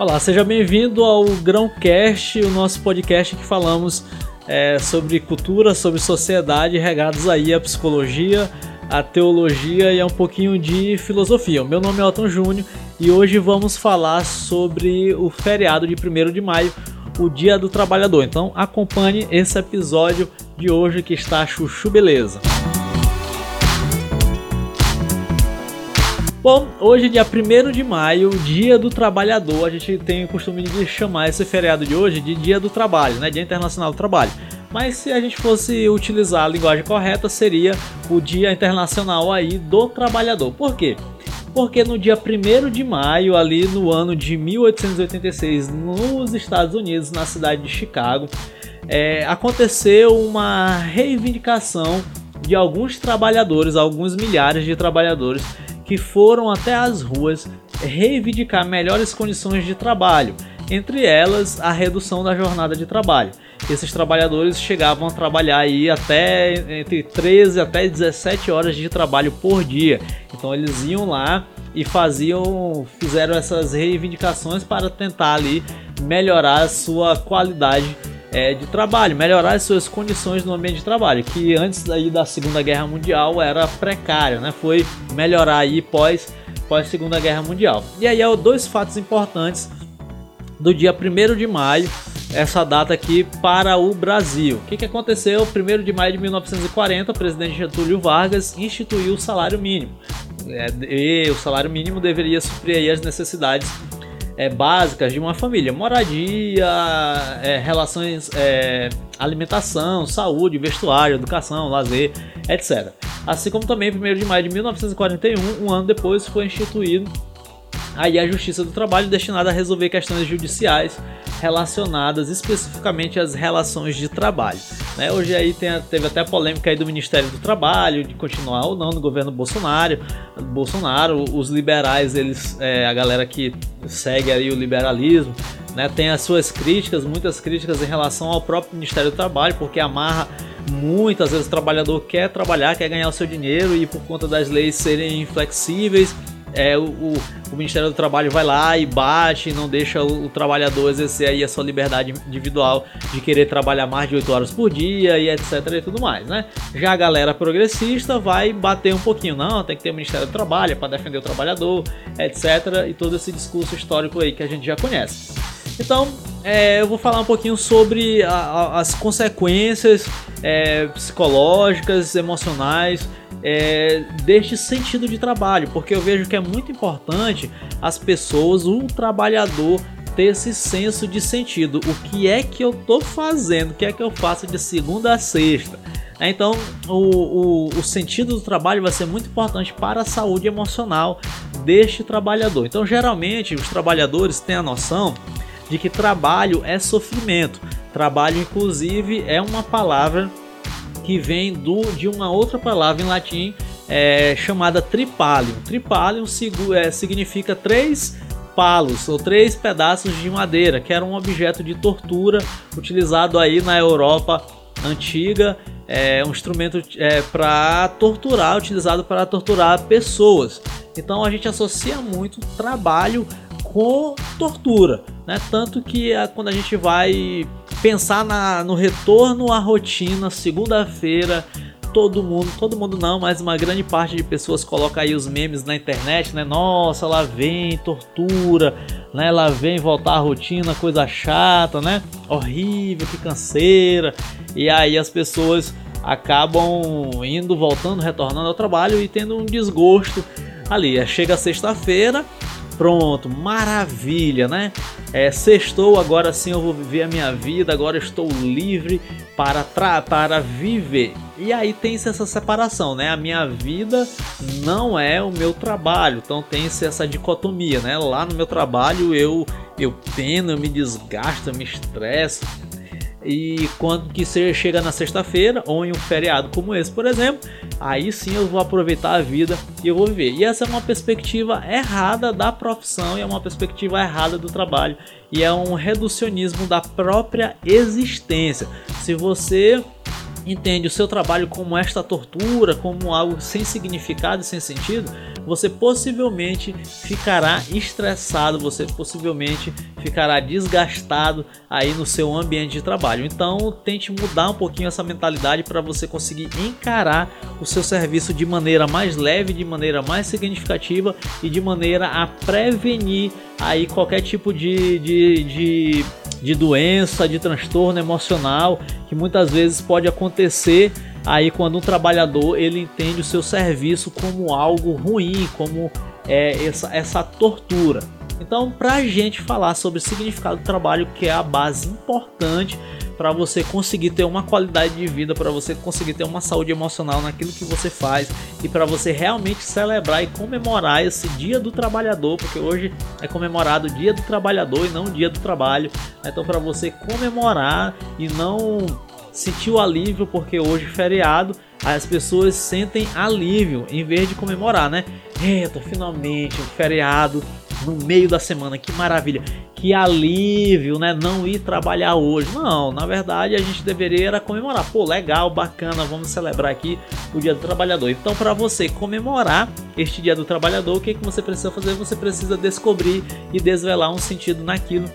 Olá, seja bem-vindo ao Grãocast, o nosso podcast que falamos é, sobre cultura, sobre sociedade, regados aí à psicologia, à teologia e a um pouquinho de filosofia. O meu nome é Elton Júnior e hoje vamos falar sobre o feriado de 1 de maio, o Dia do Trabalhador. Então acompanhe esse episódio de hoje que está chuchu beleza. Bom, hoje, dia 1 de maio, Dia do Trabalhador, a gente tem o costume de chamar esse feriado de hoje de Dia do Trabalho, né? Dia Internacional do Trabalho. Mas se a gente fosse utilizar a linguagem correta, seria o Dia Internacional aí do Trabalhador. Por quê? Porque no dia 1 de maio, ali no ano de 1886, nos Estados Unidos, na cidade de Chicago, é, aconteceu uma reivindicação de alguns trabalhadores, alguns milhares de trabalhadores que foram até as ruas reivindicar melhores condições de trabalho, entre elas a redução da jornada de trabalho. Esses trabalhadores chegavam a trabalhar aí até entre 13 até 17 horas de trabalho por dia. Então eles iam lá e faziam, fizeram essas reivindicações para tentar ali melhorar a sua qualidade é, de trabalho, melhorar as suas condições no ambiente de trabalho, que antes aí da Segunda Guerra Mundial era precário, né? Foi melhorar aí pós, pós Segunda Guerra Mundial. E aí há dois fatos importantes do dia 1 de maio, essa data aqui para o Brasil. O que, que aconteceu? 1 de maio de 1940, o presidente Getúlio Vargas instituiu o salário mínimo. É, e o salário mínimo deveria suprir as necessidades é, básicas de uma família: moradia, é, relações, é, alimentação, saúde, vestuário, educação, lazer, etc. Assim como também, 1 de maio de 1941, um ano depois, foi instituído aí a Justiça do Trabalho destinada a resolver questões judiciais relacionadas especificamente às relações de trabalho. Né? Hoje aí tem, teve até polêmica aí do Ministério do Trabalho de continuar ou não no governo Bolsonaro. Bolsonaro, os liberais, eles, é, a galera que segue aí o liberalismo, né, tem as suas críticas, muitas críticas em relação ao próprio Ministério do Trabalho, porque amarra muitas vezes o trabalhador quer trabalhar, quer ganhar o seu dinheiro e por conta das leis serem inflexíveis é, o, o, o, Ministério do Trabalho vai lá e bate, não deixa o, o, trabalhador exercer aí a sua liberdade individual de querer trabalhar mais de 8 horas por dia e etc e tudo mais, né? Já a galera progressista vai bater um pouquinho, não, tem que ter o Ministério do Trabalho para defender o trabalhador, etc. E todo esse discurso histórico aí que a gente já conhece. Então, é, eu vou falar um pouquinho sobre a, a, as consequências é, psicológicas, emocionais é, deste sentido de trabalho, porque eu vejo que é muito importante as pessoas, o trabalhador, ter esse senso de sentido. O que é que eu estou fazendo? O que é que eu faço de segunda a sexta? É, então, o, o, o, sentido do trabalho vai ser muito importante para a saúde emocional deste trabalhador. Então, geralmente, os trabalhadores têm a noção de que trabalho é sofrimento. Trabalho, inclusive, é uma palavra que vem do, de uma outra palavra em latim é, chamada tripalium. Tripalium é, significa três palos ou três pedaços de madeira, que era um objeto de tortura utilizado aí na Europa antiga, é um instrumento é, para torturar, utilizado para torturar pessoas. Então a gente associa muito trabalho com tortura, né? Tanto que a, quando a gente vai pensar na, no retorno à rotina, segunda-feira, todo mundo, todo mundo não, mas uma grande parte de pessoas coloca aí os memes na internet, né? Nossa, lá vem tortura, né? Lá vem voltar à rotina, coisa chata, né? Horrível, que canseira. E aí as pessoas acabam indo, voltando, retornando ao trabalho e tendo um desgosto ali. Chega sexta-feira, Pronto, maravilha, né? É, sextou, agora sim eu vou viver a minha vida, agora estou livre para, para viver. E aí tem-se essa separação, né? A minha vida não é o meu trabalho, então tem-se essa dicotomia, né? Lá no meu trabalho eu, eu peno, eu me desgasto, eu me estresso, e quando que você chega na sexta-feira ou em um feriado como esse, por exemplo, aí sim eu vou aproveitar a vida e eu vou viver. E essa é uma perspectiva errada da profissão e é uma perspectiva errada do trabalho e é um reducionismo da própria existência. Se você entende o seu trabalho como esta tortura, como algo sem significado e sem sentido, você possivelmente ficará estressado, você possivelmente ficará desgastado aí no seu ambiente de trabalho. Então, tente mudar um pouquinho essa mentalidade para você conseguir encarar o seu serviço de maneira mais leve, de maneira mais significativa e de maneira a prevenir aí qualquer tipo de, de, de, de doença, de transtorno emocional que muitas vezes pode acontecer aí quando um trabalhador ele entende o seu serviço como algo ruim, como é, essa, essa tortura. Então, para a gente falar sobre o significado do trabalho, que é a base importante para você conseguir ter uma qualidade de vida, para você conseguir ter uma saúde emocional naquilo que você faz e para você realmente celebrar e comemorar esse Dia do Trabalhador, porque hoje é comemorado o Dia do Trabalhador e não o Dia do Trabalho. Então, para você comemorar e não sentir o alívio, porque hoje é feriado, as pessoas sentem alívio em vez de comemorar, né? Eita, finalmente um feriado no meio da semana, que maravilha, que alívio, né? Não ir trabalhar hoje. Não, na verdade a gente deveria comemorar. Pô, legal, bacana, vamos celebrar aqui o Dia do Trabalhador. Então, para você comemorar este Dia do Trabalhador, o que, que você precisa fazer? Você precisa descobrir e desvelar um sentido naquilo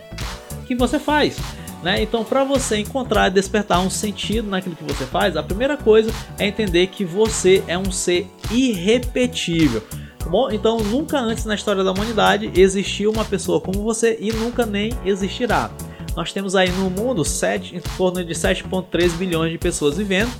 que você faz. Né? Então, para você encontrar e despertar um sentido naquilo que você faz, a primeira coisa é entender que você é um ser irrepetível. Tá bom? Então, nunca antes na história da humanidade existiu uma pessoa como você e nunca nem existirá. Nós temos aí no mundo 7, em torno de 7,3 bilhões de pessoas vivendo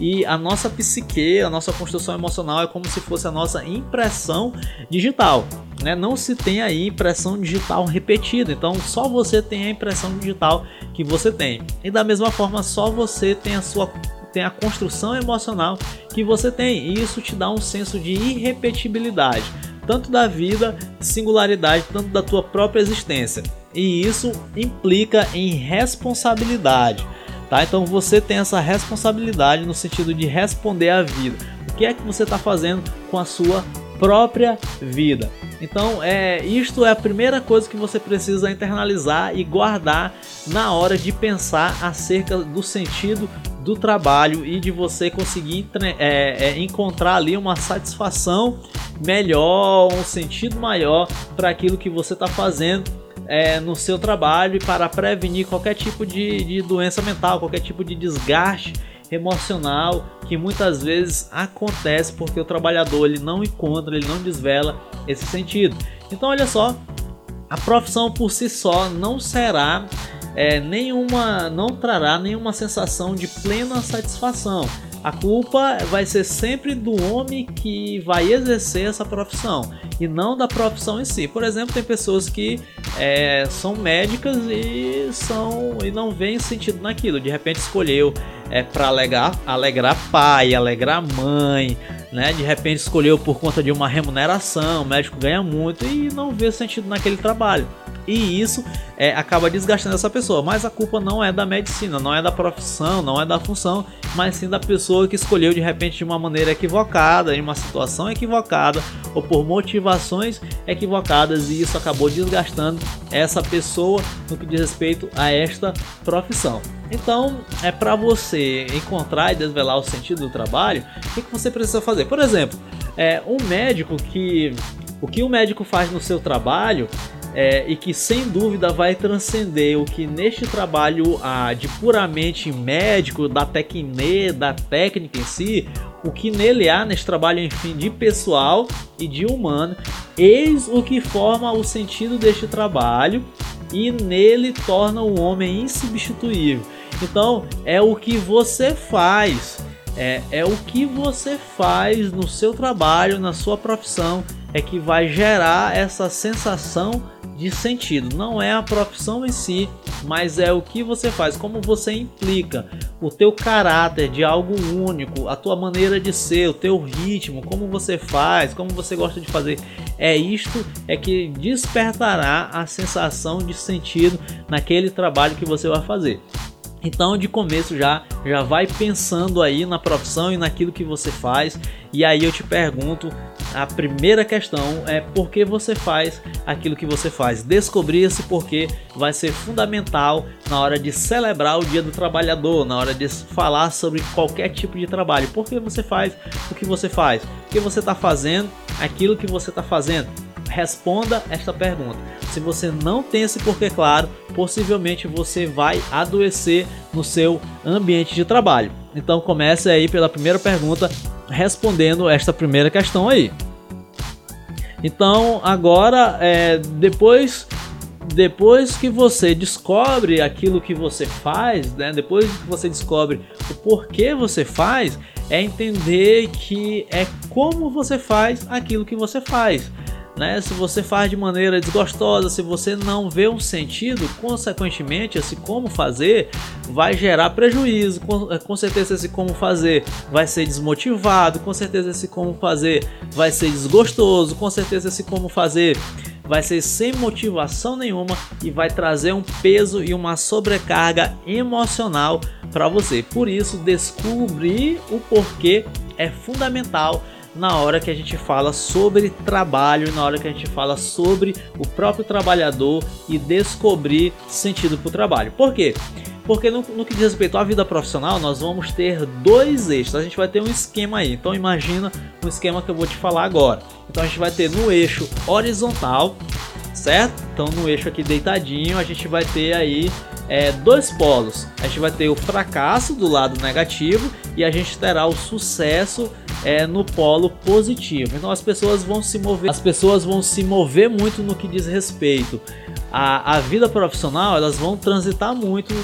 e a nossa psique, a nossa construção emocional é como se fosse a nossa impressão digital. Né? Não se tem aí impressão digital repetida, então só você tem a impressão digital que você tem. E da mesma forma, só você tem a sua tem a construção emocional que você tem, e isso te dá um senso de irrepetibilidade, tanto da vida, singularidade, tanto da tua própria existência. E isso implica em responsabilidade, tá? Então você tem essa responsabilidade no sentido de responder à vida. O que é que você está fazendo com a sua própria vida? Então, é, isto é a primeira coisa que você precisa internalizar e guardar na hora de pensar acerca do sentido do trabalho e de você conseguir é, é, encontrar ali uma satisfação melhor, um sentido maior para aquilo que você está fazendo é, no seu trabalho e para prevenir qualquer tipo de, de doença mental, qualquer tipo de desgaste emocional que muitas vezes acontece porque o trabalhador ele não encontra, ele não desvela esse sentido. Então olha só, a profissão por si só não será é, nenhuma, não trará nenhuma sensação de plena satisfação. A culpa vai ser sempre do homem que vai exercer essa profissão e não da profissão em si. Por exemplo, tem pessoas que é, são médicas e são e não veem sentido naquilo. De repente escolheu é, para alegrar, alegrar pai, alegrar mãe, né? De repente escolheu por conta de uma remuneração, o médico ganha muito e não vê sentido naquele trabalho e isso é, acaba desgastando essa pessoa. Mas a culpa não é da medicina, não é da profissão, não é da função, mas sim da pessoa que escolheu de repente de uma maneira equivocada, em uma situação equivocada ou por motivações equivocadas e isso acabou desgastando essa pessoa no que diz respeito a esta profissão. Então, é para você encontrar e desvelar o sentido do trabalho, o que, que você precisa fazer? Por exemplo, é, um médico que o que o médico faz no seu trabalho é, e que sem dúvida vai transcender o que neste trabalho ah, de puramente médico, da tecne, da técnica em si, o que nele há neste trabalho, enfim, de pessoal e de humano, eis o que forma o sentido deste trabalho e nele torna o homem insubstituível. Então, é o que você faz, é, é o que você faz no seu trabalho, na sua profissão, é que vai gerar essa sensação de sentido. Não é a profissão em si, mas é o que você faz, como você implica, o teu caráter de algo único, a tua maneira de ser, o teu ritmo, como você faz, como você gosta de fazer. É isto é que despertará a sensação de sentido naquele trabalho que você vai fazer. Então, de começo já já vai pensando aí na profissão e naquilo que você faz. E aí eu te pergunto, a primeira questão é por que você faz aquilo que você faz. Descobrir esse porquê vai ser fundamental na hora de celebrar o Dia do Trabalhador, na hora de falar sobre qualquer tipo de trabalho. Por que você faz o que você faz? Por que você está fazendo aquilo que você está fazendo? Responda esta pergunta. Se você não tem esse porquê claro, possivelmente você vai adoecer no seu ambiente de trabalho. Então comece aí pela primeira pergunta, respondendo esta primeira questão aí. Então agora, é, depois depois que você descobre aquilo que você faz, né, depois que você descobre o porquê você faz, é entender que é como você faz aquilo que você faz né? Se você faz de maneira desgostosa, se você não vê um sentido, consequentemente, esse como fazer vai gerar prejuízo. Com, com certeza, esse como fazer vai ser desmotivado, com certeza, esse como fazer vai ser desgostoso, com certeza, esse como fazer vai ser sem motivação nenhuma e vai trazer um peso e uma sobrecarga emocional para você. Por isso, descobrir o porquê é fundamental na hora que a gente fala sobre trabalho, na hora que a gente fala sobre o próprio trabalhador e descobrir sentido para o trabalho. Por quê? Porque no, no, que diz respeito à vida profissional, nós vamos ter dois eixos. A gente vai ter um esquema aí. Então imagina um esquema que eu vou te falar agora. Então a gente vai ter no eixo horizontal, certo? Então no eixo aqui deitadinho, a gente vai ter aí é, dois polos. A gente vai ter o fracasso do lado negativo e a gente terá o sucesso é, no polo positivo. Então as pessoas vão se mover, as pessoas vão se mover muito no que diz respeito à, à vida profissional, elas vão transitar muito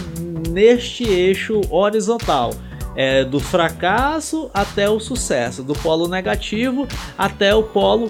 neste eixo horizontal. É, do fracasso até o sucesso, do polo negativo até o polo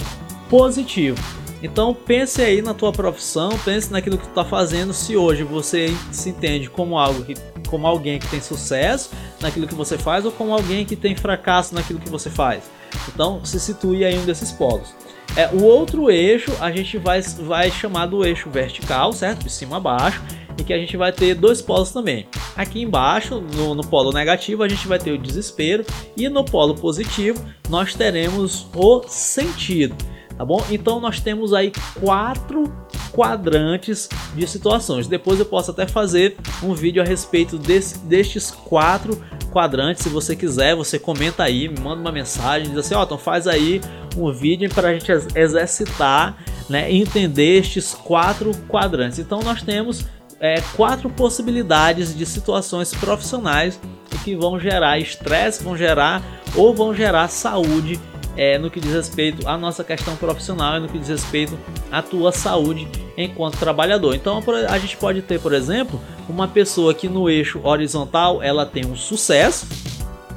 positivo. Então pense aí na tua profissão, pense naquilo que tu está fazendo. Se hoje você se entende como algo que, como alguém que tem sucesso naquilo que você faz ou como alguém que tem fracasso naquilo que você faz. Então se situe aí um desses polos. É, o outro eixo a gente vai, vai chamar do eixo vertical, certo? De cima a baixo, e que a gente vai ter dois polos também. Aqui embaixo, no, no polo negativo, a gente vai ter o desespero, e no polo positivo, nós teremos o sentido tá bom? Então nós temos aí quatro quadrantes de situações. Depois eu posso até fazer um vídeo a respeito desse, destes quatro quadrantes. Se você quiser, você comenta aí, me manda uma mensagem, diz assim, ó, oh, então faz aí um vídeo para a gente exercitar, né, entender estes quatro quadrantes. Então nós temos é, quatro possibilidades de situações profissionais que vão gerar estresse, vão gerar ou vão gerar saúde é, no que diz respeito à nossa questão profissional e no que diz respeito à tua saúde enquanto trabalhador. Então a gente pode ter, por exemplo, uma pessoa que no eixo horizontal ela tem um sucesso.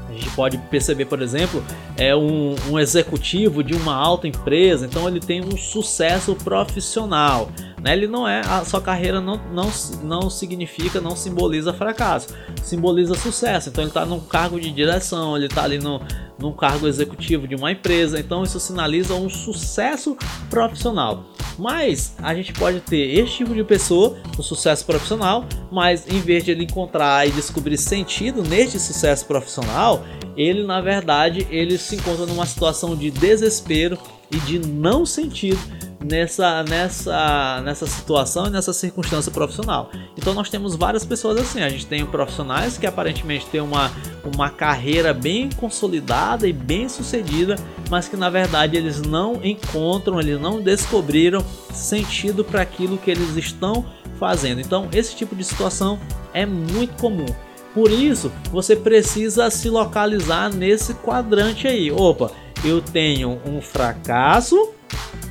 A gente pode perceber, por exemplo, é um, um executivo de uma alta empresa, então ele tem um sucesso profissional. Né? Ele não é a sua carreira não, não, não significa, não simboliza fracasso, simboliza sucesso. Então ele está num cargo de direção, ele está ali no, num cargo executivo de uma empresa, então isso sinaliza um sucesso profissional. Mas a gente pode ter este tipo de pessoa, o um sucesso profissional, mas em vez de ele encontrar e descobrir sentido neste sucesso profissional, ele na verdade ele se encontra numa situação de desespero e de não sentido nessa, nessa, nessa situação e nessa circunstância profissional. Então nós temos várias pessoas assim. A gente tem profissionais que aparentemente têm uma, uma carreira bem consolidada e bem sucedida, mas que na verdade eles não encontram, eles não descobriram sentido para aquilo que eles estão fazendo. Então esse tipo de situação é muito comum. Por isso, você precisa se localizar nesse quadrante aí. Opa, eu tenho um fracasso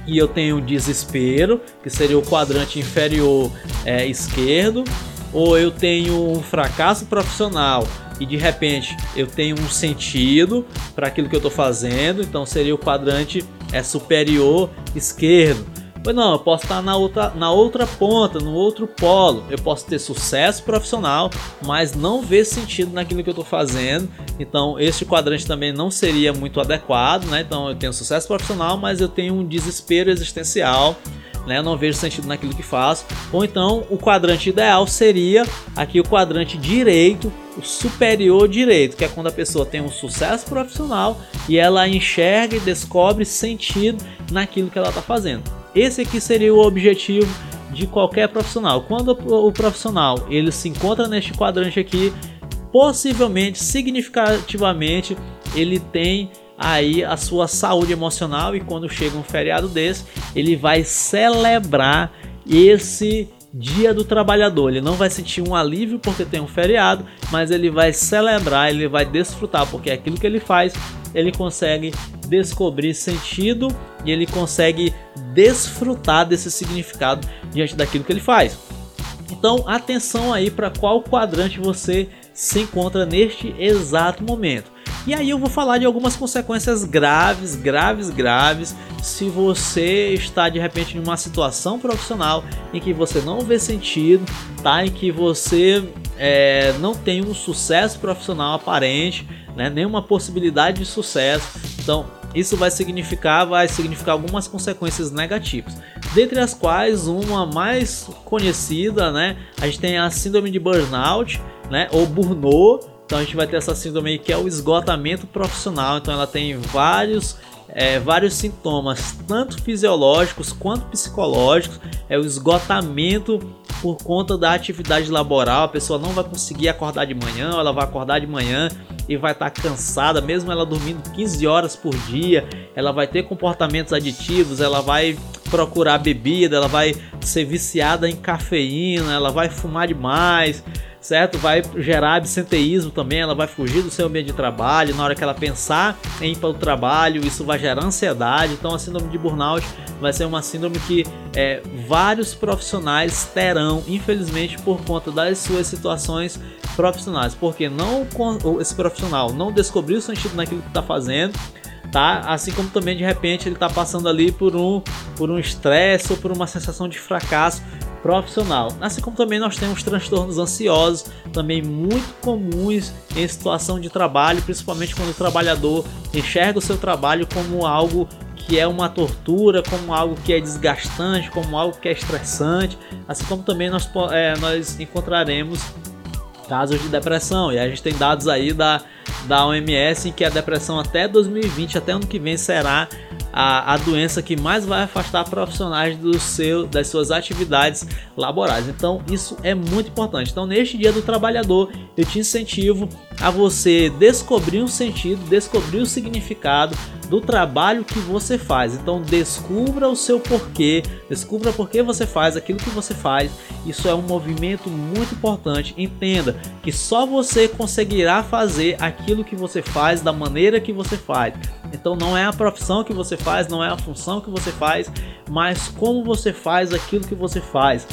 e eu tenho desespero, que seria o quadrante inferior é, esquerdo, ou eu tenho um fracasso profissional e de repente eu tenho um sentido para aquilo que eu estou fazendo, então seria o quadrante é superior esquerdo. Pois não, eu posso estar na outra, na outra ponta, no outro polo. Eu posso ter sucesso profissional, mas não ver sentido naquilo que eu estou fazendo. Então, este quadrante também não seria muito adequado, né? Então, eu tenho sucesso profissional, mas eu tenho um desespero existencial. né? Não vejo sentido naquilo que faço. Ou então o quadrante ideal seria aqui o quadrante direito, o superior direito, que é quando a pessoa tem um sucesso profissional e ela enxerga e descobre sentido naquilo que ela está fazendo. Esse aqui seria o objetivo de qualquer profissional. Quando o profissional ele se encontra neste quadrante aqui, possivelmente, significativamente, ele tem aí a sua saúde emocional e quando chega um feriado desse, ele vai celebrar esse Dia do Trabalhador. Ele não vai sentir um alívio porque tem um feriado, mas ele vai celebrar, ele vai desfrutar porque é aquilo que ele faz, ele consegue descobrir sentido e ele consegue desfrutar desse significado diante daquilo que ele faz. Então, atenção aí para qual quadrante você se encontra neste exato momento. E aí eu vou falar de algumas consequências graves, graves, graves, se você está de repente em uma situação profissional em que você não vê sentido, tá? Em que você é, não tem um sucesso profissional aparente, né? Nenhuma possibilidade de sucesso. Então isso vai significar, vai significar algumas consequências negativas. Dentre as quais uma mais conhecida, né? A gente tem a síndrome de burnout, né? Ou burnout então a gente vai ter essa síndrome que é o esgotamento profissional. Então ela tem vários, é, vários sintomas, tanto fisiológicos quanto psicológicos. É o esgotamento por conta da atividade laboral. A pessoa não vai conseguir acordar de manhã, ela vai acordar de manhã e vai estar cansada, mesmo ela dormindo 15 horas por dia. Ela vai ter comportamentos aditivos, ela vai procurar bebida, ela vai ser viciada em cafeína, ela vai fumar demais certo? Vai gerar absenteísmo também, ela vai fugir do seu ambiente de trabalho, na hora que ela pensar em ir para o trabalho, isso vai gerar ansiedade. Então a síndrome de burnout vai ser uma síndrome que é, vários profissionais terão, infelizmente, por conta das suas situações profissionais, porque não esse profissional não descobriu o sentido naquilo que está fazendo, tá? Assim como também de repente ele está passando ali por um por um estresse ou por uma sensação de fracasso profissional. Assim como também nós temos transtornos ansiosos, também muito comuns em situação de trabalho, principalmente quando o trabalhador enxerga o seu trabalho como algo que é uma tortura, como algo que é desgastante, como algo que é estressante, assim como também nós, é, nós encontraremos casos de depressão. E a gente tem dados aí da, da OMS em que a depressão até 2020, até ano que vem, será a, a doença que mais vai afastar profissionais do seu, das suas atividades laborais. Então, isso é muito importante. Então, neste Dia do Trabalhador, eu te incentivo a você descobrir um sentido, descobrir o significado do trabalho que você faz. Então descubra o seu porquê, descubra por que você faz aquilo que você faz. Isso é um movimento muito importante. Entenda que só você conseguirá fazer aquilo que você faz da maneira que você faz. Então não é a profissão que você faz, não é a função que você faz, mas como você faz aquilo que você faz.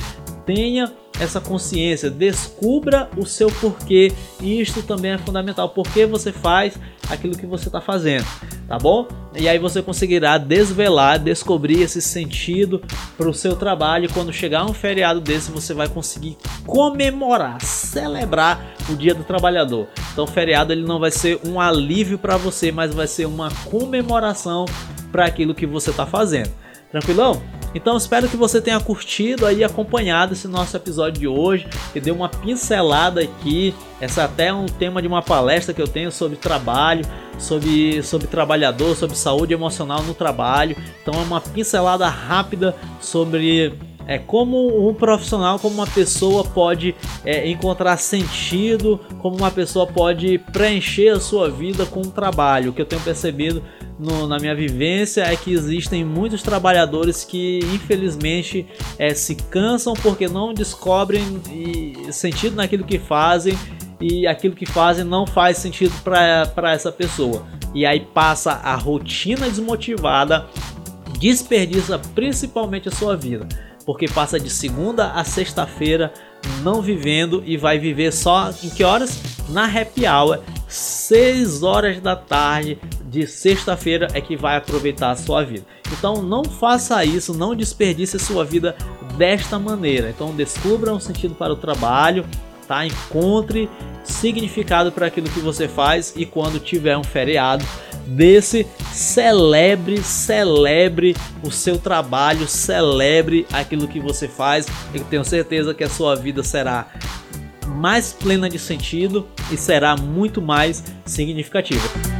Tenha essa consciência, descubra o seu porquê. E isto também é fundamental. Por que você faz aquilo que você está fazendo, tá bom? E aí você conseguirá desvelar, descobrir esse sentido para o seu trabalho. Quando chegar um feriado desse, você vai conseguir comemorar, celebrar o Dia do Trabalhador. Então, feriado ele não vai ser um alívio para você, mas vai ser uma comemoração para aquilo que você está fazendo. Tranquilão? Então espero que você tenha curtido aí, acompanhado esse nosso episódio de hoje, que deu uma pincelada aqui. Essa é até um tema de uma palestra que eu tenho sobre trabalho, sobre, sobre trabalhador, sobre saúde emocional no trabalho. Então é uma pincelada rápida sobre é como um profissional, como uma pessoa pode é, encontrar sentido, como uma pessoa pode preencher a sua vida com o trabalho. O que eu tenho percebido no, na minha vivência é que existem muitos trabalhadores que infelizmente é, se cansam porque não descobrem e, sentido naquilo que fazem e aquilo que fazem não faz sentido para essa pessoa. E aí passa a rotina desmotivada, desperdiça principalmente a sua vida, porque passa de segunda a sexta-feira não vivendo e vai viver só em que horas? Na happy hour, 6 horas da tarde, de sexta-feira é que vai aproveitar a sua vida. Então não faça isso, não desperdice a sua vida desta maneira. Então descubra um sentido para o trabalho, tá? Encontre significado para aquilo que você faz e quando tiver um feriado, desse, celebre, celebre o seu trabalho, celebre aquilo que você faz. Eu tenho certeza que a sua vida será mais plena de sentido e será muito mais significativa.